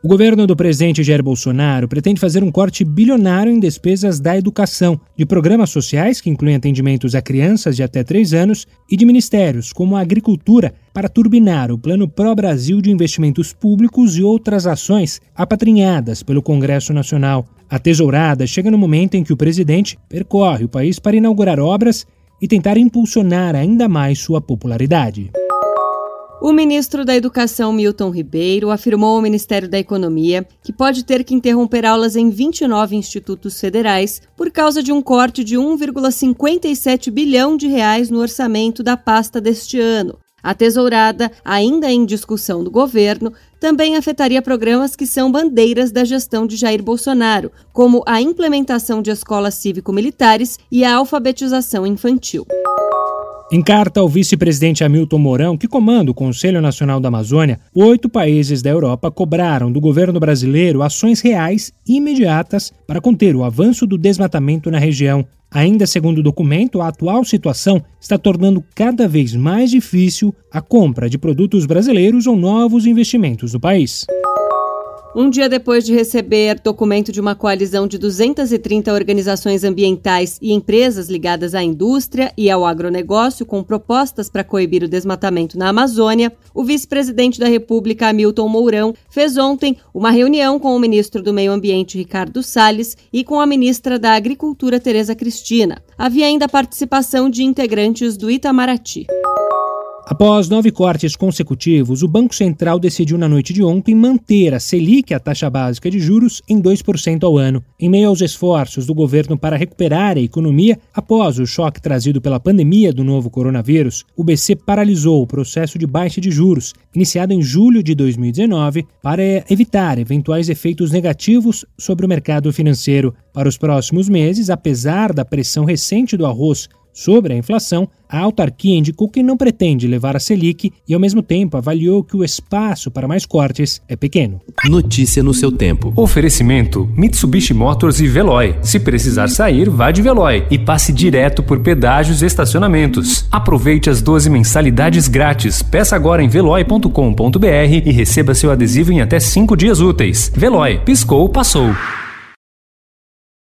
O governo do presidente Jair Bolsonaro pretende fazer um corte bilionário em despesas da educação, de programas sociais, que incluem atendimentos a crianças de até 3 anos, e de ministérios, como a agricultura, para turbinar o Plano Pro Brasil de Investimentos Públicos e outras ações apatrinhadas pelo Congresso Nacional. A tesourada chega no momento em que o presidente percorre o país para inaugurar obras e tentar impulsionar ainda mais sua popularidade. O ministro da Educação, Milton Ribeiro, afirmou ao Ministério da Economia que pode ter que interromper aulas em 29 institutos federais por causa de um corte de 1,57 bilhão de reais no orçamento da pasta deste ano. A tesourada, ainda em discussão do governo, também afetaria programas que são bandeiras da gestão de Jair Bolsonaro, como a implementação de escolas cívico-militares e a alfabetização infantil. Em carta ao vice-presidente Hamilton Mourão, que comanda o Conselho Nacional da Amazônia, oito países da Europa cobraram do governo brasileiro ações reais e imediatas para conter o avanço do desmatamento na região. Ainda segundo o documento, a atual situação está tornando cada vez mais difícil a compra de produtos brasileiros ou novos investimentos no país. Um dia depois de receber documento de uma coalizão de 230 organizações ambientais e empresas ligadas à indústria e ao agronegócio com propostas para coibir o desmatamento na Amazônia, o vice-presidente da República, Hamilton Mourão, fez ontem uma reunião com o ministro do Meio Ambiente, Ricardo Salles, e com a ministra da Agricultura, Tereza Cristina. Havia ainda participação de integrantes do Itamaraty. Após nove cortes consecutivos, o Banco Central decidiu na noite de ontem manter a Selic, a taxa básica de juros, em 2% ao ano. Em meio aos esforços do governo para recuperar a economia após o choque trazido pela pandemia do novo coronavírus, o BC paralisou o processo de baixa de juros, iniciado em julho de 2019, para evitar eventuais efeitos negativos sobre o mercado financeiro. Para os próximos meses, apesar da pressão recente do arroz Sobre a inflação, a autarquia indicou que não pretende levar a Selic e, ao mesmo tempo, avaliou que o espaço para mais cortes é pequeno. Notícia no seu tempo. Oferecimento: Mitsubishi Motors e Veloy. Se precisar sair, vá de Veloy e passe direto por pedágios e estacionamentos. Aproveite as 12 mensalidades grátis. Peça agora em veloy.com.br e receba seu adesivo em até 5 dias úteis. Veloy, piscou, passou.